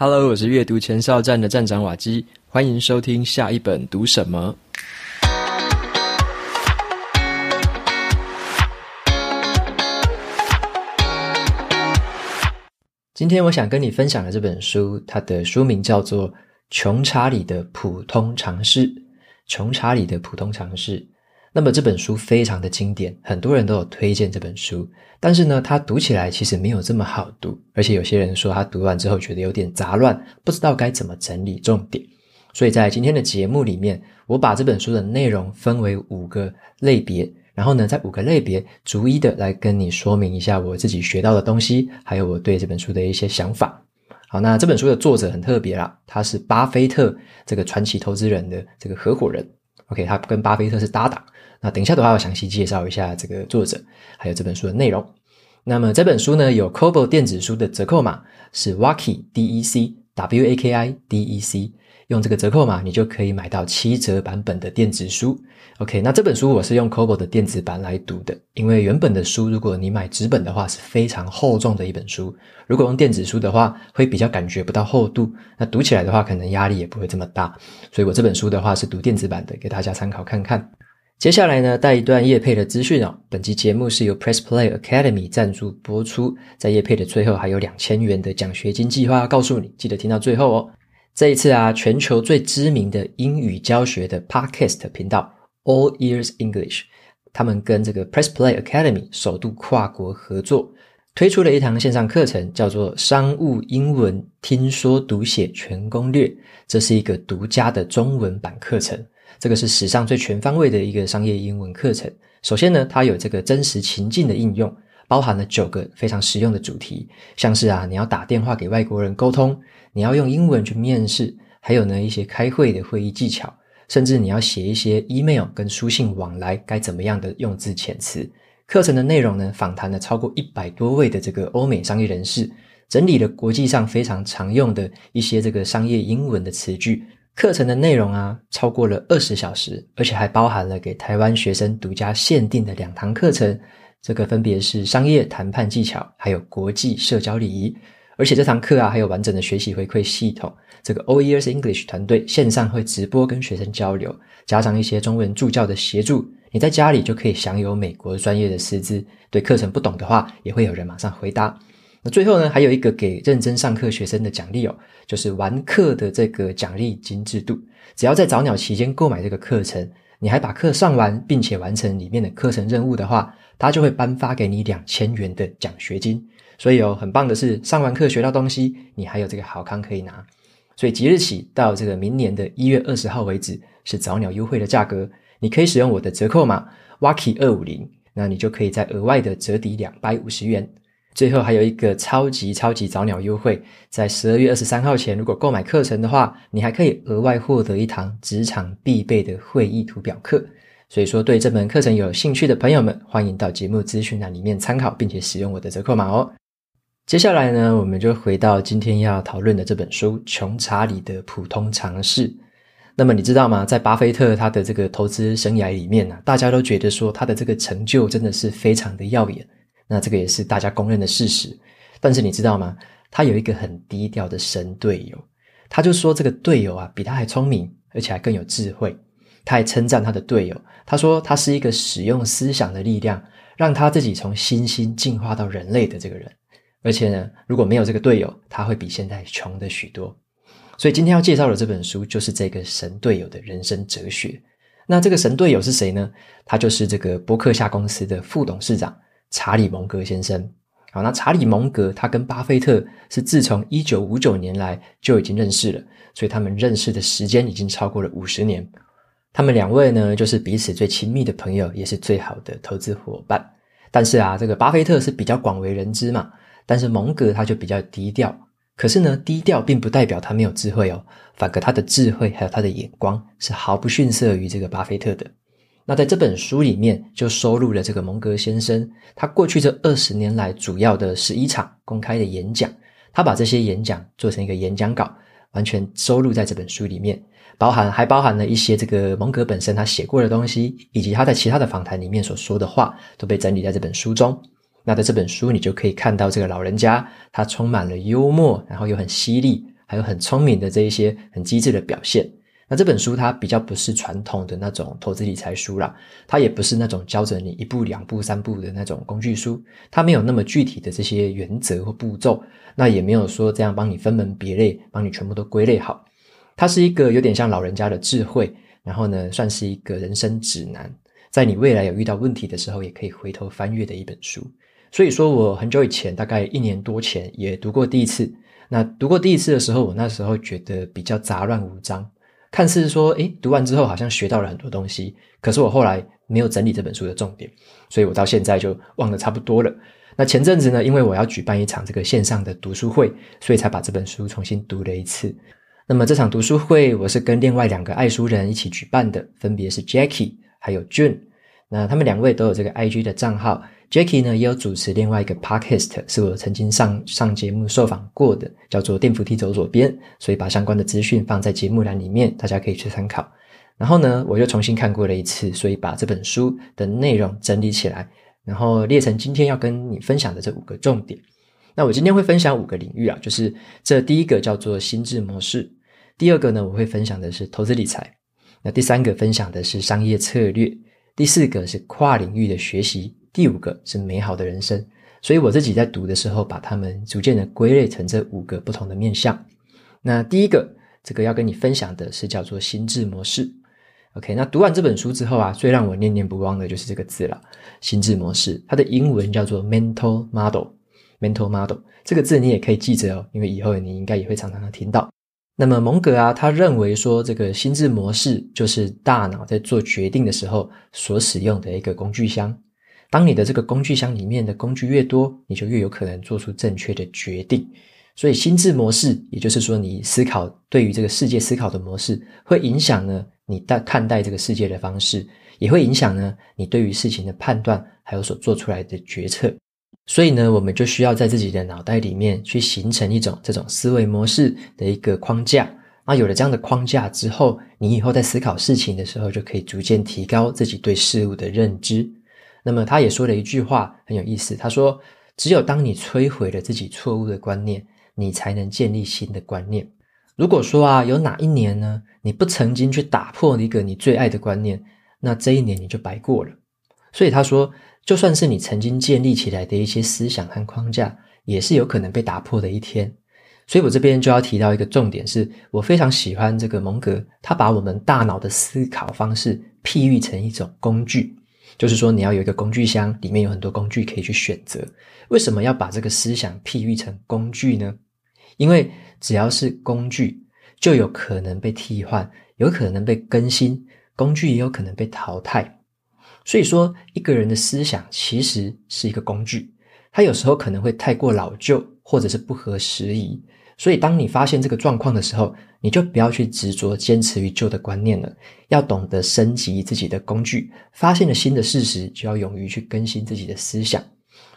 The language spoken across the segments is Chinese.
Hello，我是阅读前哨站的站长瓦基，欢迎收听下一本读什么。今天我想跟你分享的这本书，它的书名叫做《穷查理的普通常识》。穷查理的普通常识。那么这本书非常的经典，很多人都有推荐这本书。但是呢，它读起来其实没有这么好读，而且有些人说他读完之后觉得有点杂乱，不知道该怎么整理重点。所以在今天的节目里面，我把这本书的内容分为五个类别，然后呢，在五个类别逐一的来跟你说明一下我自己学到的东西，还有我对这本书的一些想法。好，那这本书的作者很特别啦，他是巴菲特这个传奇投资人的这个合伙人。OK，他跟巴菲特是搭档。那等一下的话，我详细介绍一下这个作者，还有这本书的内容。那么这本书呢，有 Kobo 电子书的折扣码是 Waki D E C W A K I D E C，用这个折扣码，你就可以买到七折版本的电子书。OK，那这本书我是用 Kobo 的电子版来读的，因为原本的书如果你买纸本的话是非常厚重的一本书，如果用电子书的话会比较感觉不到厚度，那读起来的话可能压力也不会这么大，所以我这本书的话是读电子版的，给大家参考看看。接下来呢，带一段业配的资讯哦。本期节目是由 Press Play Academy 赞助播出，在业配的最后还有两千元的奖学金计划要告诉你，记得听到最后哦。这一次啊，全球最知名的英语教学的 Podcast 频道 All Years English，他们跟这个 Press Play Academy 首度跨国合作，推出了一堂线上课程，叫做《商务英文听说读写全攻略》，这是一个独家的中文版课程。这个是史上最全方位的一个商业英文课程。首先呢，它有这个真实情境的应用，包含了九个非常实用的主题，像是啊，你要打电话给外国人沟通，你要用英文去面试，还有呢一些开会的会议技巧，甚至你要写一些 email 跟书信往来该怎么样的用字遣词。课程的内容呢，访谈了超过一百多位的这个欧美商业人士，整理了国际上非常常用的一些这个商业英文的词句。课程的内容啊，超过了二十小时，而且还包含了给台湾学生独家限定的两堂课程。这个分别是商业谈判技巧，还有国际社交礼仪。而且这堂课啊，还有完整的学习回馈系统。这个 OERS English 团队线上会直播跟学生交流，加上一些中文助教的协助，你在家里就可以享有美国专业的师资。对课程不懂的话，也会有人马上回答。那最后呢，还有一个给认真上课学生的奖励哦，就是完课的这个奖励金制度。只要在早鸟期间购买这个课程，你还把课上完，并且完成里面的课程任务的话，他就会颁发给你两千元的奖学金。所以哦，很棒的是，上完课学到东西，你还有这个好康可以拿。所以即日起到这个明年的一月二十号为止，是早鸟优惠的价格。你可以使用我的折扣码 Waki 二五零，那你就可以再额外的折抵两百五十元。最后还有一个超级超级早鸟优惠，在十二月二十三号前，如果购买课程的话，你还可以额外获得一堂职场必备的会议图表课。所以说，对这门课程有兴趣的朋友们，欢迎到节目资讯栏里面参考，并且使用我的折扣码哦。接下来呢，我们就回到今天要讨论的这本书《穷查理的普通常识》。那么你知道吗？在巴菲特他的这个投资生涯里面呢，大家都觉得说他的这个成就真的是非常的耀眼。那这个也是大家公认的事实，但是你知道吗？他有一个很低调的神队友，他就说这个队友啊比他还聪明，而且还更有智慧。他还称赞他的队友，他说他是一个使用思想的力量，让他自己从猩猩进化到人类的这个人。而且呢，如果没有这个队友，他会比现在穷的许多。所以今天要介绍的这本书就是这个神队友的人生哲学。那这个神队友是谁呢？他就是这个波克夏公司的副董事长。查理·蒙格先生，好，那查理·蒙格他跟巴菲特是自从一九五九年来就已经认识了，所以他们认识的时间已经超过了五十年。他们两位呢，就是彼此最亲密的朋友，也是最好的投资伙伴。但是啊，这个巴菲特是比较广为人知嘛，但是蒙格他就比较低调。可是呢，低调并不代表他没有智慧哦，反而他的智慧还有他的眼光是毫不逊色于这个巴菲特的。那在这本书里面就收录了这个蒙格先生他过去这二十年来主要的十一场公开的演讲，他把这些演讲做成一个演讲稿，完全收录在这本书里面，包含还包含了一些这个蒙格本身他写过的东西，以及他在其他的访谈里面所说的话，都被整理在这本书中。那在这本书你就可以看到这个老人家他充满了幽默，然后又很犀利，还有很聪明的这一些很机智的表现。那这本书它比较不是传统的那种投资理财书啦，它也不是那种教着你一步两步三步的那种工具书，它没有那么具体的这些原则或步骤，那也没有说这样帮你分门别类，帮你全部都归类好。它是一个有点像老人家的智慧，然后呢，算是一个人生指南，在你未来有遇到问题的时候，也可以回头翻阅的一本书。所以说我很久以前，大概一年多前也读过第一次。那读过第一次的时候，我那时候觉得比较杂乱无章。看似说，诶，读完之后好像学到了很多东西，可是我后来没有整理这本书的重点，所以我到现在就忘得差不多了。那前阵子呢，因为我要举办一场这个线上的读书会，所以才把这本书重新读了一次。那么这场读书会，我是跟另外两个爱书人一起举办的，分别是 Jackie 还有 June。那他们两位都有这个 IG 的账号。Jackie 呢，也有主持另外一个 Podcast，是我曾经上上节目受访过的，叫做《电扶梯走左边》，所以把相关的资讯放在节目栏里面，大家可以去参考。然后呢，我又重新看过了一次，所以把这本书的内容整理起来，然后列成今天要跟你分享的这五个重点。那我今天会分享五个领域啊，就是这第一个叫做心智模式，第二个呢，我会分享的是投资理财，那第三个分享的是商业策略，第四个是跨领域的学习。第五个是美好的人生，所以我自己在读的时候，把它们逐渐的归类成这五个不同的面向。那第一个，这个要跟你分享的是叫做心智模式。OK，那读完这本书之后啊，最让我念念不忘的就是这个字了，心智模式。它的英文叫做 mental model。mental model 这个字你也可以记着哦，因为以后你应该也会常常的听到。那么蒙格啊，他认为说这个心智模式就是大脑在做决定的时候所使用的一个工具箱。当你的这个工具箱里面的工具越多，你就越有可能做出正确的决定。所以心智模式，也就是说你思考对于这个世界思考的模式，会影响呢你待看待这个世界的方式，也会影响呢你对于事情的判断，还有所做出来的决策。所以呢，我们就需要在自己的脑袋里面去形成一种这种思维模式的一个框架。那有了这样的框架之后，你以后在思考事情的时候，就可以逐渐提高自己对事物的认知。那么他也说了一句话很有意思，他说：“只有当你摧毁了自己错误的观念，你才能建立新的观念。如果说啊，有哪一年呢，你不曾经去打破一个你最爱的观念，那这一年你就白过了。所以他说，就算是你曾经建立起来的一些思想和框架，也是有可能被打破的一天。所以我这边就要提到一个重点是，是我非常喜欢这个蒙格，他把我们大脑的思考方式譬喻成一种工具。”就是说，你要有一个工具箱，里面有很多工具可以去选择。为什么要把这个思想譬喻成工具呢？因为只要是工具，就有可能被替换，有可能被更新，工具也有可能被淘汰。所以说，一个人的思想其实是一个工具，它有时候可能会太过老旧，或者是不合时宜。所以，当你发现这个状况的时候，你就不要去执着坚持于旧的观念了，要懂得升级自己的工具。发现了新的事实，就要勇于去更新自己的思想。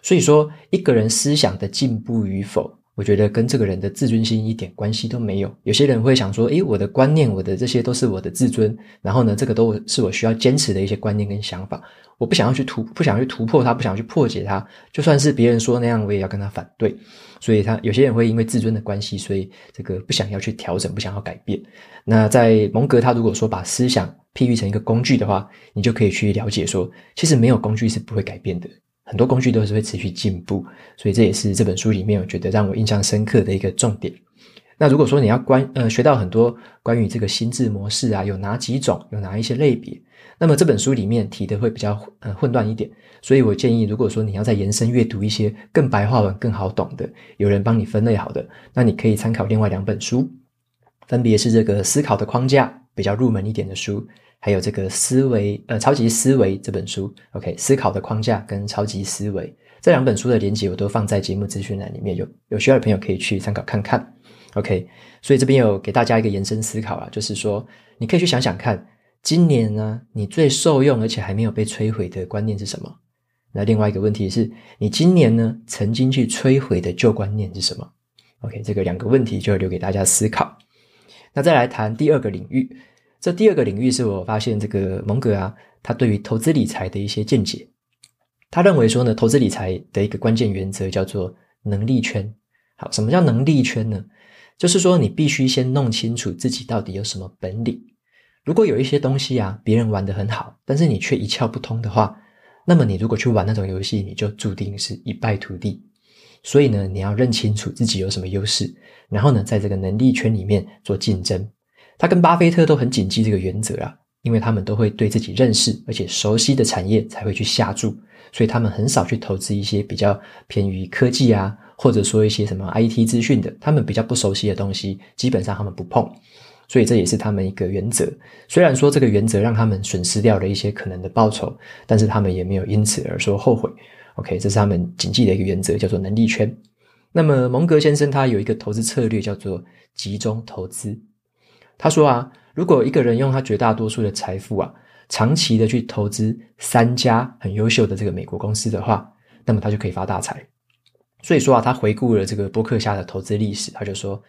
所以说，一个人思想的进步与否，我觉得跟这个人的自尊心一点关系都没有。有些人会想说：“诶，我的观念，我的这些都是我的自尊，然后呢，这个都是我需要坚持的一些观念跟想法。我不想要去突，不想去突破它，不想要去破解它。就算是别人说那样，我也要跟他反对。所以他有些人会因为自尊的关系，所以这个不想要去调整，不想要改变。那在蒙格，他如果说把思想譬喻成一个工具的话，你就可以去了解说，其实没有工具是不会改变的。很多工具都是会持续进步，所以这也是这本书里面我觉得让我印象深刻的一个重点。那如果说你要关呃学到很多关于这个心智模式啊，有哪几种，有哪一些类别，那么这本书里面提的会比较呃混乱一点，所以我建议，如果说你要再延伸阅读一些更白话文、更好懂的，有人帮你分类好的，那你可以参考另外两本书，分别是这个思考的框架，比较入门一点的书。还有这个思维，呃，超级思维这本书，OK，思考的框架跟超级思维这两本书的连接我都放在节目资讯栏里面，有有需要的朋友可以去参考看看，OK。所以这边有给大家一个延伸思考啊，就是说你可以去想想看，今年呢，你最受用而且还没有被摧毁的观念是什么？那另外一个问题是，你今年呢曾经去摧毁的旧观念是什么？OK，这个两个问题就留给大家思考。那再来谈第二个领域。这第二个领域是我发现这个蒙格啊，他对于投资理财的一些见解。他认为说呢，投资理财的一个关键原则叫做能力圈。好，什么叫能力圈呢？就是说你必须先弄清楚自己到底有什么本领。如果有一些东西啊，别人玩得很好，但是你却一窍不通的话，那么你如果去玩那种游戏，你就注定是一败涂地。所以呢，你要认清楚自己有什么优势，然后呢，在这个能力圈里面做竞争。他跟巴菲特都很谨记这个原则啊，因为他们都会对自己认识而且熟悉的产业才会去下注，所以他们很少去投资一些比较偏于科技啊，或者说一些什么 IT 资讯的，他们比较不熟悉的东西，基本上他们不碰。所以这也是他们一个原则。虽然说这个原则让他们损失掉了一些可能的报酬，但是他们也没有因此而说后悔。OK，这是他们谨记的一个原则，叫做能力圈。那么蒙格先生他有一个投资策略叫做集中投资。他说啊，如果一个人用他绝大多数的财富啊，长期的去投资三家很优秀的这个美国公司的话，那么他就可以发大财。所以说啊，他回顾了这个波克夏的投资历史，他就说，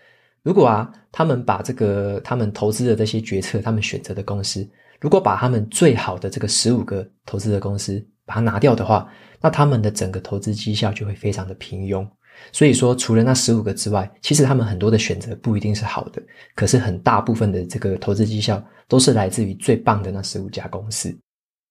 如果啊，他们把这个他们投资的这些决策，他们选择的公司，如果把他们最好的这个十五个投资的公司把它拿掉的话，那他们的整个投资绩效就会非常的平庸。所以说，除了那十五个之外，其实他们很多的选择不一定是好的。可是很大部分的这个投资绩效都是来自于最棒的那十五家公司。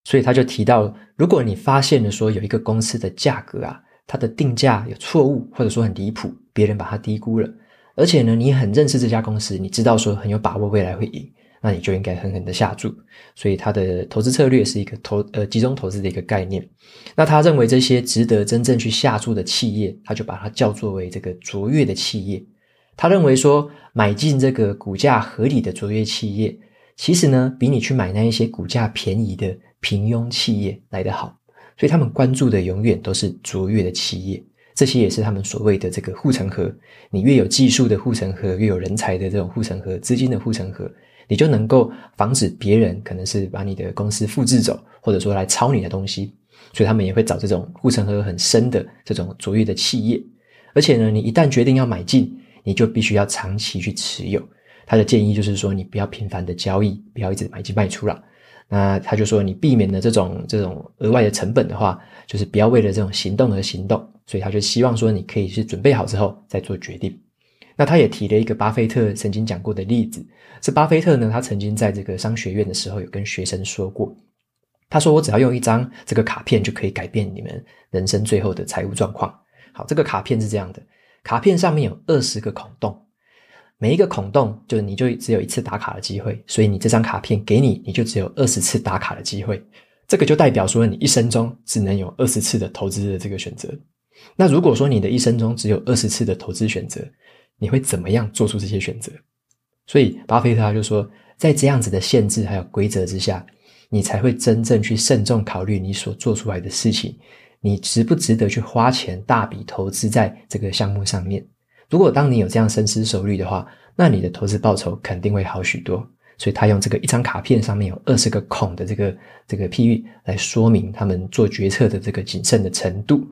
所以他就提到，如果你发现了说有一个公司的价格啊，它的定价有错误，或者说很离谱，别人把它低估了，而且呢，你很认识这家公司，你知道说很有把握未来会赢。那你就应该狠狠的下注，所以他的投资策略是一个投呃集中投资的一个概念。那他认为这些值得真正去下注的企业，他就把它叫作为这个卓越的企业。他认为说，买进这个股价合理的卓越企业，其实呢比你去买那一些股价便宜的平庸企业来得好。所以他们关注的永远都是卓越的企业。这些也是他们所谓的这个护城河。你越有技术的护城河，越有人才的这种护城河，资金的护城河。你就能够防止别人可能是把你的公司复制走，或者说来抄你的东西，所以他们也会找这种护城河很深的这种卓越的企业。而且呢，你一旦决定要买进，你就必须要长期去持有。他的建议就是说，你不要频繁的交易，不要一直买进卖出了。那他就说，你避免了这种这种额外的成本的话，就是不要为了这种行动而行动。所以他就希望说，你可以是准备好之后再做决定。那他也提了一个巴菲特曾经讲过的例子，是巴菲特呢，他曾经在这个商学院的时候有跟学生说过，他说，我只要用一张这个卡片就可以改变你们人生最后的财务状况。好，这个卡片是这样的，卡片上面有二十个孔洞，每一个孔洞就是你就只有一次打卡的机会，所以你这张卡片给你，你就只有二十次打卡的机会，这个就代表说你一生中只能有二十次的投资的这个选择。那如果说你的一生中只有二十次的投资选择，你会怎么样做出这些选择？所以巴菲特他就说，在这样子的限制还有规则之下，你才会真正去慎重考虑你所做出来的事情，你值不值得去花钱大笔投资在这个项目上面？如果当你有这样深思熟虑的话，那你的投资报酬肯定会好许多。所以他用这个一张卡片上面有二十个孔的这个这个譬喻来说明他们做决策的这个谨慎的程度。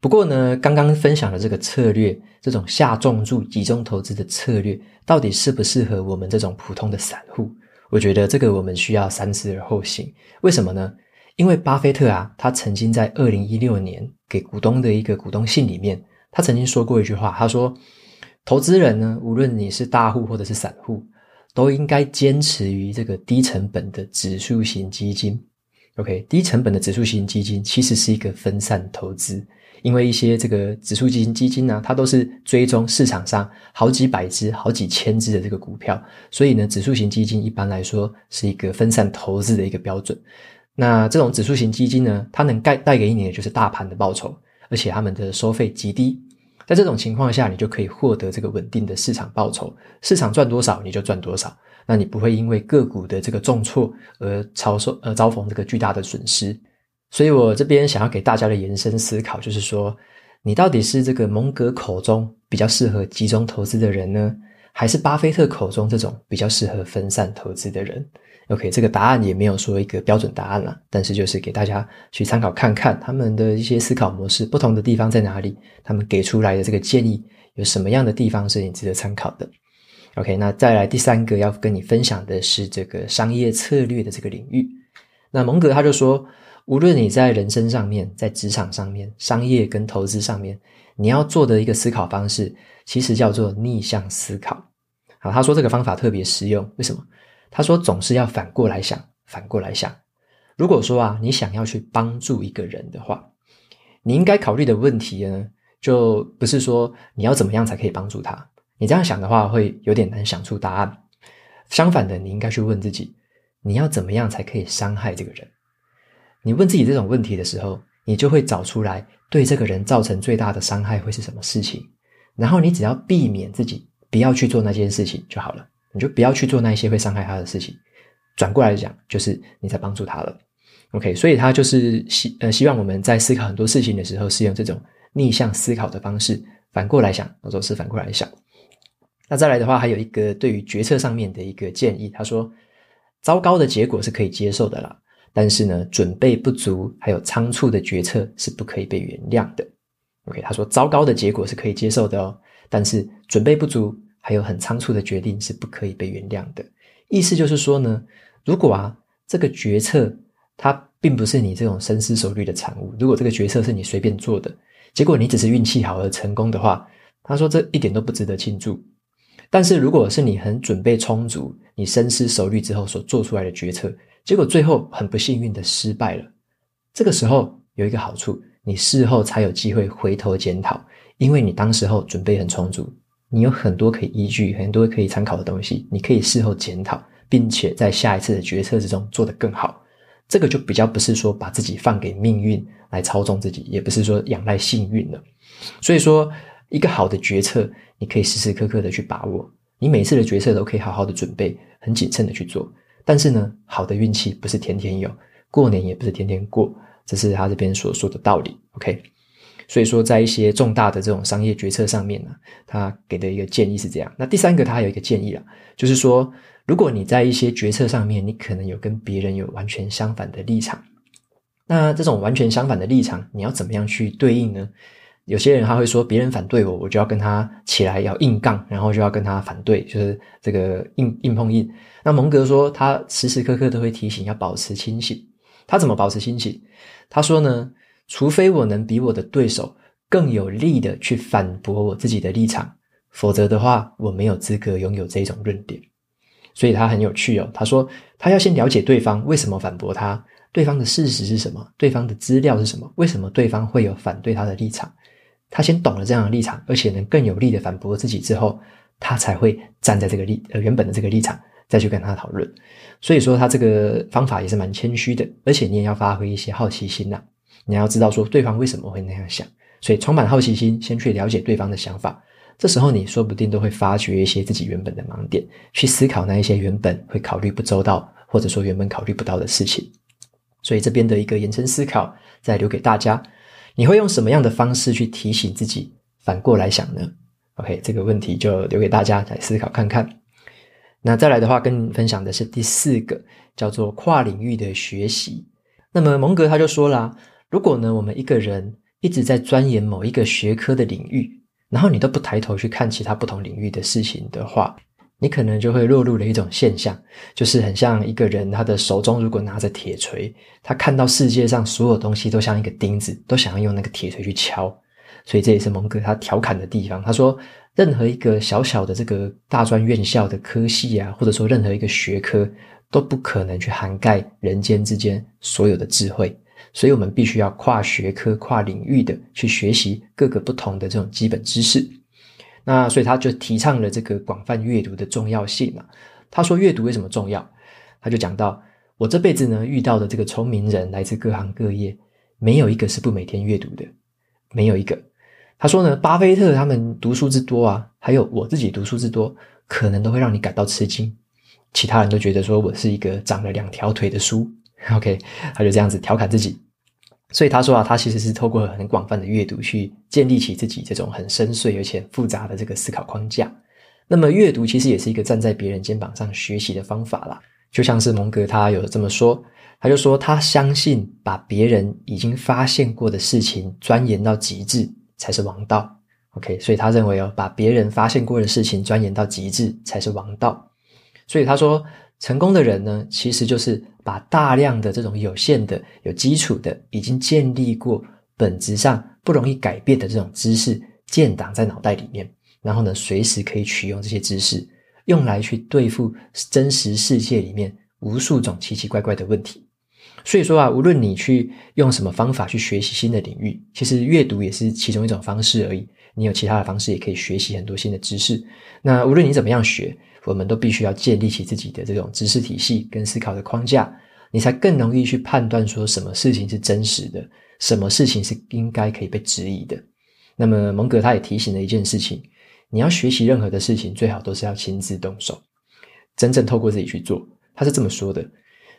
不过呢，刚刚分享的这个策略，这种下重注、集中投资的策略，到底适不适合我们这种普通的散户？我觉得这个我们需要三思而后行。为什么呢？因为巴菲特啊，他曾经在二零一六年给股东的一个股东信里面，他曾经说过一句话，他说：“投资人呢，无论你是大户或者是散户，都应该坚持于这个低成本的指数型基金。” OK，低成本的指数型基金其实是一个分散投资。因为一些这个指数基金基金呢，它都是追踪市场上好几百只、好几千只的这个股票，所以呢，指数型基金一般来说是一个分散投资的一个标准。那这种指数型基金呢，它能带带给你的就是大盘的报酬，而且他们的收费极低。在这种情况下，你就可以获得这个稳定的市场报酬，市场赚多少你就赚多少，那你不会因为个股的这个重挫而遭受而遭逢这个巨大的损失。所以我这边想要给大家的延伸思考，就是说，你到底是这个蒙格口中比较适合集中投资的人呢，还是巴菲特口中这种比较适合分散投资的人？OK，这个答案也没有说一个标准答案啦，但是就是给大家去参考看看他们的一些思考模式不同的地方在哪里，他们给出来的这个建议有什么样的地方是你值得参考的？OK，那再来第三个要跟你分享的是这个商业策略的这个领域。那蒙格他就说。无论你在人生上面、在职场上面、商业跟投资上面，你要做的一个思考方式，其实叫做逆向思考。好，他说这个方法特别实用，为什么？他说总是要反过来想，反过来想。如果说啊，你想要去帮助一个人的话，你应该考虑的问题呢，就不是说你要怎么样才可以帮助他。你这样想的话，会有点难想出答案。相反的，你应该去问自己，你要怎么样才可以伤害这个人？你问自己这种问题的时候，你就会找出来对这个人造成最大的伤害会是什么事情。然后你只要避免自己不要去做那件事情就好了，你就不要去做那些会伤害他的事情。转过来讲，就是你在帮助他了。OK，所以他就是希呃希望我们在思考很多事情的时候，是用这种逆向思考的方式，反过来想，或者是反过来想。那再来的话，还有一个对于决策上面的一个建议，他说，糟糕的结果是可以接受的啦，但是呢，准备不足还有仓促的决策是不可以被原谅的。OK，他说，糟糕的结果是可以接受的哦，但是准备不足还有很仓促的决定是不可以被原谅的。意思就是说呢，如果啊这个决策它并不是你这种深思熟虑的产物，如果这个决策是你随便做的，结果你只是运气好而成功的话，他说这一点都不值得庆祝。但是，如果是你很准备充足，你深思熟虑之后所做出来的决策，结果最后很不幸运的失败了，这个时候有一个好处，你事后才有机会回头检讨，因为你当时候准备很充足，你有很多可以依据、很多可以参考的东西，你可以事后检讨，并且在下一次的决策之中做得更好。这个就比较不是说把自己放给命运来操纵自己，也不是说仰赖幸运了。所以说，一个好的决策。你可以时时刻刻的去把握，你每次的决策都可以好好的准备，很谨慎的去做。但是呢，好的运气不是天天有，过年也不是天天过，这是他这边所说的道理。OK，所以说在一些重大的这种商业决策上面呢，他给的一个建议是这样。那第三个他还有一个建议啊，就是说，如果你在一些决策上面，你可能有跟别人有完全相反的立场，那这种完全相反的立场，你要怎么样去对应呢？有些人他会说，别人反对我，我就要跟他起来要硬杠，然后就要跟他反对，就是这个硬硬碰硬。那蒙格说，他时时刻刻都会提醒要保持清醒。他怎么保持清醒？他说呢，除非我能比我的对手更有力的去反驳我自己的立场，否则的话，我没有资格拥有这种论点。所以他很有趣哦。他说，他要先了解对方为什么反驳他，对方的事实是什么，对方的资料是什么，为什么对方会有反对他的立场。他先懂了这样的立场，而且能更有力的反驳自己之后，他才会站在这个立呃原本的这个立场再去跟他讨论。所以说他这个方法也是蛮谦虚的，而且你也要发挥一些好奇心呐、你要知道说对方为什么会那样想，所以充满好奇心，先去了解对方的想法。这时候你说不定都会发掘一些自己原本的盲点，去思考那一些原本会考虑不周到，或者说原本考虑不到的事情。所以这边的一个延伸思考，再留给大家。你会用什么样的方式去提醒自己反过来想呢？OK，这个问题就留给大家来思考看看。那再来的话，跟你分享的是第四个，叫做跨领域的学习。那么蒙格他就说啦，如果呢，我们一个人一直在钻研某一个学科的领域，然后你都不抬头去看其他不同领域的事情的话，你可能就会落入了一种现象，就是很像一个人，他的手中如果拿着铁锤，他看到世界上所有东西都像一个钉子，都想要用那个铁锤去敲。所以这也是蒙哥他调侃的地方。他说，任何一个小小的这个大专院校的科系啊，或者说任何一个学科，都不可能去涵盖人间之间所有的智慧。所以我们必须要跨学科、跨领域的去学习各个不同的这种基本知识。那所以他就提倡了这个广泛阅读的重要性啊。他说阅读为什么重要？他就讲到，我这辈子呢遇到的这个聪明人来自各行各业，没有一个是不每天阅读的，没有一个。他说呢，巴菲特他们读书之多啊，还有我自己读书之多，可能都会让你感到吃惊。其他人都觉得说我是一个长了两条腿的书。OK，他就这样子调侃自己。所以他说啊，他其实是透过很广泛的阅读去建立起自己这种很深邃而且复杂的这个思考框架。那么阅读其实也是一个站在别人肩膀上学习的方法啦。就像是蒙格他有这么说，他就说他相信把别人已经发现过的事情钻研到极致才是王道。OK，所以他认为哦，把别人发现过的事情钻研到极致才是王道。所以他说，成功的人呢，其实就是把大量的这种有限的、有基础的、已经建立过、本质上不容易改变的这种知识建档在脑袋里面，然后呢，随时可以取用这些知识，用来去对付真实世界里面无数种奇奇怪怪的问题。所以说啊，无论你去用什么方法去学习新的领域，其实阅读也是其中一种方式而已。你有其他的方式也可以学习很多新的知识。那无论你怎么样学，我们都必须要建立起自己的这种知识体系跟思考的框架，你才更容易去判断说什么事情是真实的，什么事情是应该可以被质疑的。那么蒙格他也提醒了一件事情：你要学习任何的事情，最好都是要亲自动手，真正透过自己去做。他是这么说的。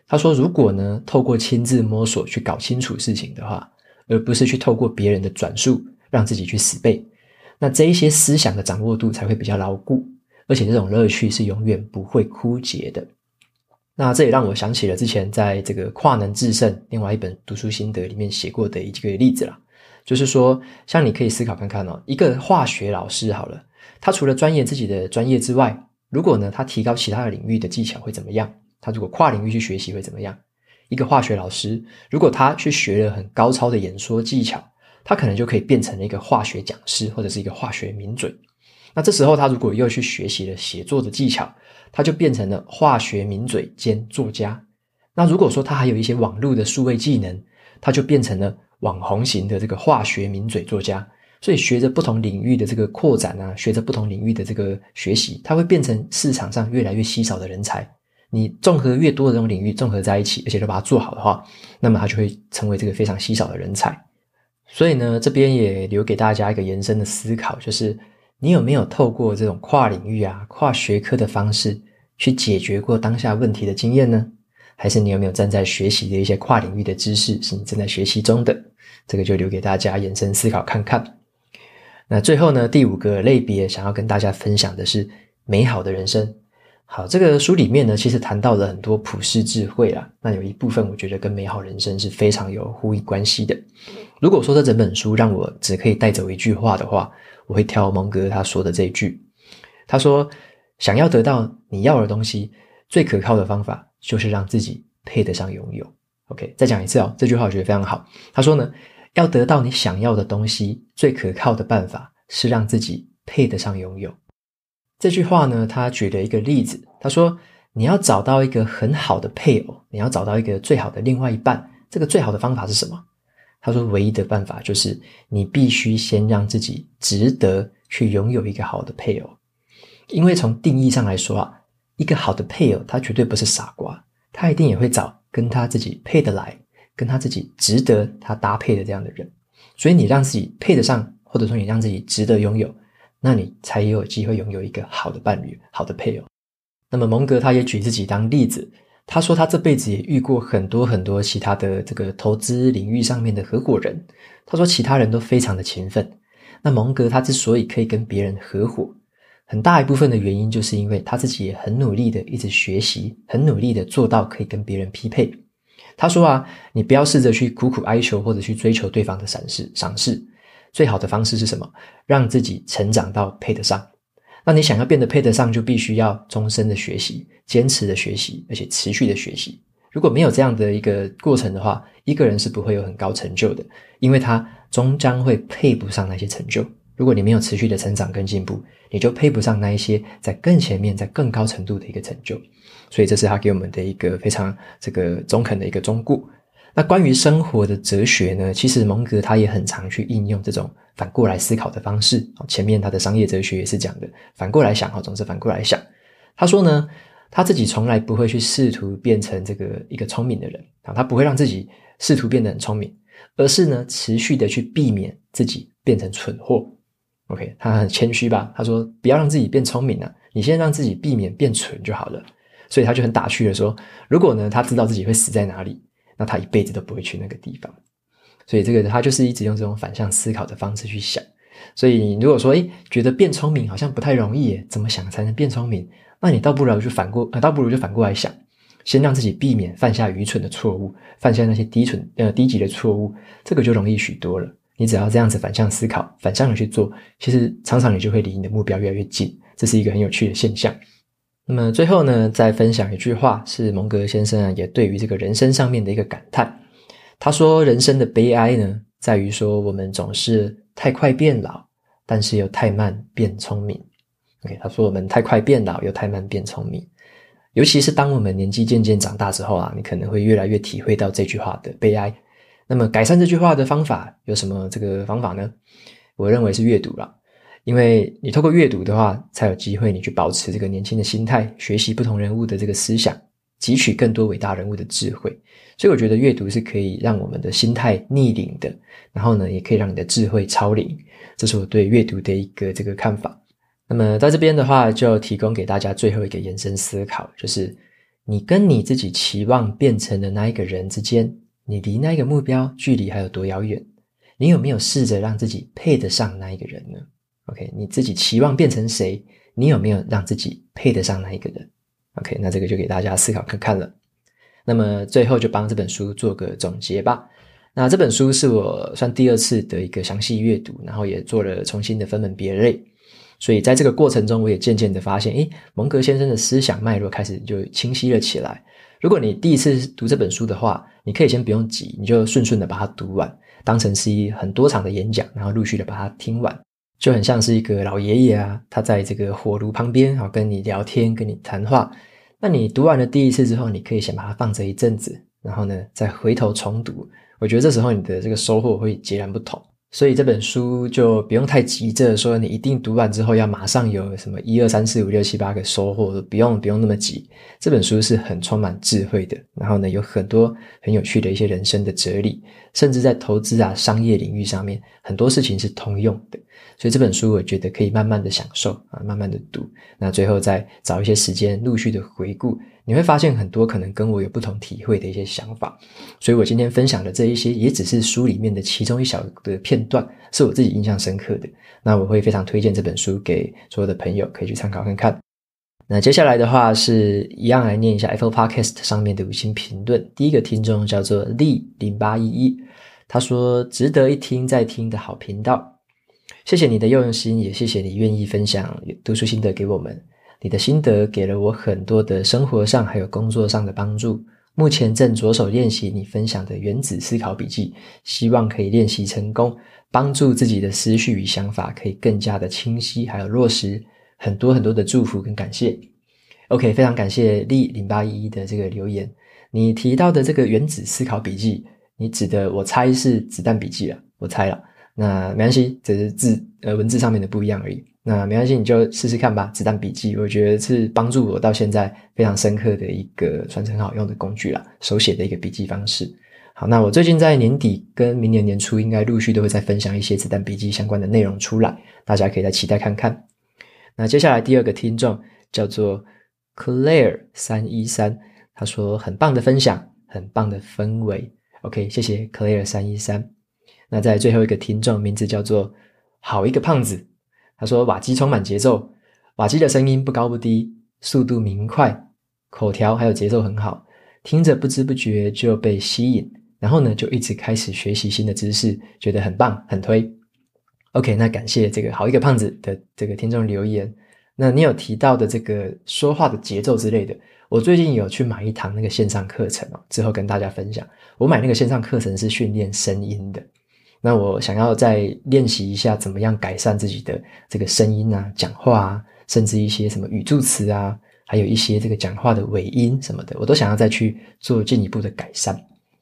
他说：“如果呢，透过亲自摸索去搞清楚事情的话，而不是去透过别人的转述让自己去死背，那这一些思想的掌握度才会比较牢固，而且这种乐趣是永远不会枯竭的。”那这也让我想起了之前在这个《跨能制胜》另外一本读书心得里面写过的一个例子啦，就是说，像你可以思考看看哦，一个化学老师好了，他除了钻研自己的专业之外，如果呢，他提高其他的领域的技巧会怎么样？他如果跨领域去学习会怎么样？一个化学老师，如果他去学了很高超的演说技巧，他可能就可以变成了一个化学讲师或者是一个化学名嘴。那这时候他如果又去学习了写作的技巧，他就变成了化学名嘴兼作家。那如果说他还有一些网络的数位技能，他就变成了网红型的这个化学名嘴作家。所以学着不同领域的这个扩展啊，学着不同领域的这个学习，他会变成市场上越来越稀少的人才。你综合越多的这种领域综合在一起，而且都把它做好的话，那么他就会成为这个非常稀少的人才。所以呢，这边也留给大家一个延伸的思考，就是你有没有透过这种跨领域啊、跨学科的方式去解决过当下问题的经验呢？还是你有没有正在学习的一些跨领域的知识是你正在学习中的？这个就留给大家延伸思考看看。那最后呢，第五个类别想要跟大家分享的是美好的人生。好，这个书里面呢，其实谈到了很多普世智慧啦。那有一部分，我觉得跟美好人生是非常有呼应关系的。如果说这整本书让我只可以带走一句话的话，我会挑蒙哥他说的这一句。他说：“想要得到你要的东西，最可靠的方法就是让自己配得上拥有。” OK，再讲一次哦，这句话我觉得非常好。他说呢，要得到你想要的东西，最可靠的办法是让自己配得上拥有。这句话呢，他举了一个例子。他说：“你要找到一个很好的配偶，你要找到一个最好的另外一半，这个最好的方法是什么？”他说：“唯一的办法就是你必须先让自己值得去拥有一个好的配偶。因为从定义上来说啊，一个好的配偶他绝对不是傻瓜，他一定也会找跟他自己配得来、跟他自己值得他搭配的这样的人。所以你让自己配得上，或者说你让自己值得拥有。”那你才有机会拥有一个好的伴侣、好的配偶。那么蒙格他也举自己当例子，他说他这辈子也遇过很多很多其他的这个投资领域上面的合伙人。他说其他人都非常的勤奋。那蒙格他之所以可以跟别人合伙，很大一部分的原因就是因为他自己也很努力的一直学习，很努力的做到可以跟别人匹配。他说啊，你不要试着去苦苦哀求或者去追求对方的赏识赏识。最好的方式是什么？让自己成长到配得上。那你想要变得配得上，就必须要终身的学习，坚持的学习，而且持续的学习。如果没有这样的一个过程的话，一个人是不会有很高成就的，因为他终将会配不上那些成就。如果你没有持续的成长跟进步，你就配不上那一些在更前面、在更高程度的一个成就。所以这是他给我们的一个非常这个中肯的一个忠告。那关于生活的哲学呢，其实蒙格他也很常去应用这种反过来思考的方式。前面他的商业哲学也是讲的反过来想，哈，总是反过来想。他说呢，他自己从来不会去试图变成这个一个聪明的人啊，他不会让自己试图变得很聪明，而是呢，持续的去避免自己变成蠢货。OK，他很谦虚吧？他说不要让自己变聪明啊，你先让自己避免变蠢就好了。所以他就很打趣的说，如果呢，他知道自己会死在哪里。那他一辈子都不会去那个地方，所以这个他就是一直用这种反向思考的方式去想。所以如果说，诶，觉得变聪明好像不太容易耶，怎么想才能变聪明？那你倒不如就反过，倒不如就反过来想，先让自己避免犯下愚蠢的错误，犯下那些低蠢呃低级的错误，这个就容易许多了。你只要这样子反向思考，反向的去做，其实常常你就会离你的目标越来越近。这是一个很有趣的现象。那么最后呢，再分享一句话，是蒙格先生啊，也对于这个人生上面的一个感叹。他说：“人生的悲哀呢，在于说我们总是太快变老，但是又太慢变聪明。” OK，他说我们太快变老，又太慢变聪明。尤其是当我们年纪渐渐长大之后啊，你可能会越来越体会到这句话的悲哀。那么改善这句话的方法有什么这个方法呢？我认为是阅读了。因为你透过阅读的话，才有机会你去保持这个年轻的心态，学习不同人物的这个思想，汲取更多伟大人物的智慧。所以我觉得阅读是可以让我们的心态逆龄的，然后呢，也可以让你的智慧超龄。这是我对阅读的一个这个看法。那么在这边的话，就提供给大家最后一个延伸思考，就是你跟你自己期望变成的那一个人之间，你离那个目标距离还有多遥远？你有没有试着让自己配得上那一个人呢？OK，你自己期望变成谁？你有没有让自己配得上那一个人？OK，那这个就给大家思考看看了。那么最后就帮这本书做个总结吧。那这本书是我算第二次的一个详细阅读，然后也做了重新的分门别类。所以在这个过程中，我也渐渐的发现，诶，蒙格先生的思想脉络开始就清晰了起来。如果你第一次读这本书的话，你可以先不用急，你就顺顺的把它读完，当成是一很多场的演讲，然后陆续的把它听完。就很像是一个老爷爷啊，他在这个火炉旁边，好跟你聊天，跟你谈话。那你读完了第一次之后，你可以先把它放着一阵子，然后呢，再回头重读。我觉得这时候你的这个收获会截然不同。所以这本书就不用太急着说，你一定读完之后要马上有什么一二三四五六七八个收获，不用不用那么急。这本书是很充满智慧的，然后呢，有很多很有趣的一些人生的哲理，甚至在投资啊、商业领域上面，很多事情是通用的。所以这本书我觉得可以慢慢的享受啊，慢慢的读，那最后再找一些时间陆续的回顾。你会发现很多可能跟我有不同体会的一些想法，所以我今天分享的这一些也只是书里面的其中一小的片段，是我自己印象深刻的。那我会非常推荐这本书给所有的朋友，可以去参考看看。那接下来的话是一样来念一下 Apple Podcast 上面的五星评论。第一个听众叫做 Lee 零八一一，他说值得一听再听的好频道，谢谢你的用心，也谢谢你愿意分享读书心得给我们。你的心得给了我很多的生活上还有工作上的帮助。目前正着手练习你分享的原子思考笔记，希望可以练习成功，帮助自己的思绪与想法可以更加的清晰，还有落实。很多很多的祝福跟感谢。OK，非常感谢 Lee 零八一一的这个留言。你提到的这个原子思考笔记，你指的我猜是子弹笔记了，我猜了。那没关系，只是字呃文字上面的不一样而已。那没关系，你就试试看吧。子弹笔记，我觉得是帮助我到现在非常深刻的一个传承好用的工具啦，手写的一个笔记方式。好，那我最近在年底跟明年年初，应该陆续都会再分享一些子弹笔记相关的内容出来，大家可以再期待看看。那接下来第二个听众叫做 Claire 三一三，他说很棒的分享，很棒的氛围。OK，谢谢 Claire 三一三。那在最后一个听众名字叫做好一个胖子。他说：“瓦基充满节奏，瓦基的声音不高不低，速度明快，口条还有节奏很好，听着不知不觉就被吸引，然后呢就一直开始学习新的知识，觉得很棒，很推。OK，那感谢这个好一个胖子的这个听众留言。那你有提到的这个说话的节奏之类的，我最近有去买一堂那个线上课程哦，之后跟大家分享。我买那个线上课程是训练声音的。”那我想要再练习一下，怎么样改善自己的这个声音啊、讲话啊，甚至一些什么语助词啊，还有一些这个讲话的尾音什么的，我都想要再去做进一步的改善。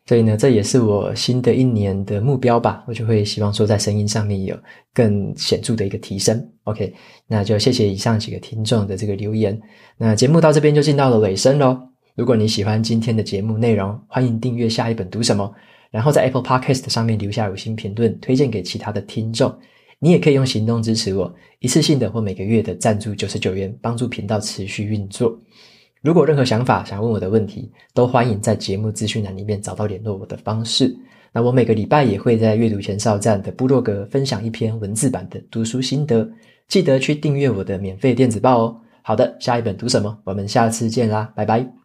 所以呢，这也是我新的一年的目标吧。我就会希望说，在声音上面有更显著的一个提升。OK，那就谢谢以上几个听众的这个留言。那节目到这边就进到了尾声喽。如果你喜欢今天的节目内容，欢迎订阅下一本读什么。然后在 Apple Podcast 上面留下五星评论，推荐给其他的听众。你也可以用行动支持我，一次性的或每个月的赞助九十九元，帮助频道持续运作。如果任何想法想问我的问题，都欢迎在节目资讯栏里面找到联络我的方式。那我每个礼拜也会在阅读前哨站的部落格分享一篇文字版的读书心得，记得去订阅我的免费电子报哦。好的，下一本读什么？我们下次见啦，拜拜。